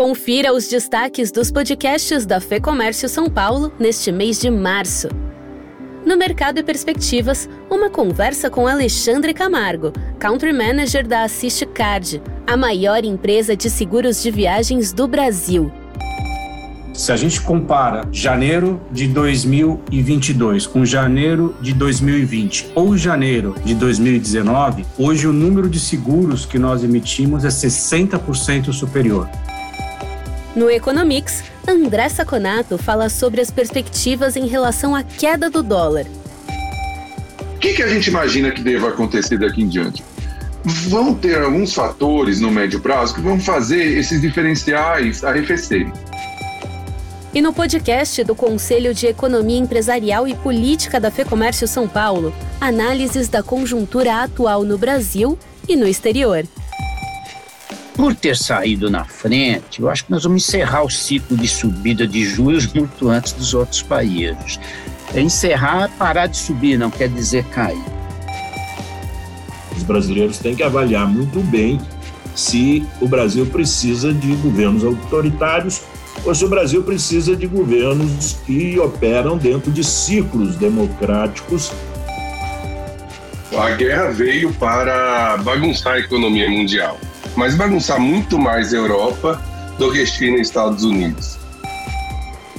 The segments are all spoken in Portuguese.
Confira os destaques dos podcasts da Fê Comércio São Paulo neste mês de março. No Mercado e Perspectivas, uma conversa com Alexandre Camargo, Country Manager da Assist Card, a maior empresa de seguros de viagens do Brasil. Se a gente compara janeiro de 2022 com janeiro de 2020 ou janeiro de 2019, hoje o número de seguros que nós emitimos é 60% superior. No Economics, André Saconato fala sobre as perspectivas em relação à queda do dólar. O que, que a gente imagina que deva acontecer daqui em diante? Vão ter alguns fatores no médio prazo que vão fazer esses diferenciais arrefecerem. E no podcast do Conselho de Economia Empresarial e Política da FEComércio São Paulo, análises da conjuntura atual no Brasil e no exterior por ter saído na frente, eu acho que nós vamos encerrar o ciclo de subida de juros muito antes dos outros países. É encerrar, parar de subir, não quer dizer cair. Os brasileiros têm que avaliar muito bem se o Brasil precisa de governos autoritários ou se o Brasil precisa de governos que operam dentro de ciclos democráticos. A guerra veio para bagunçar a economia mundial mas bagunçar muito mais a Europa do que China e Estados Unidos.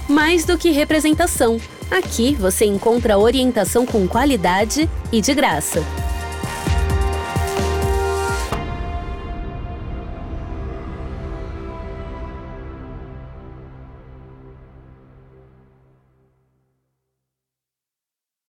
Mais do que representação. Aqui você encontra orientação com qualidade e de graça.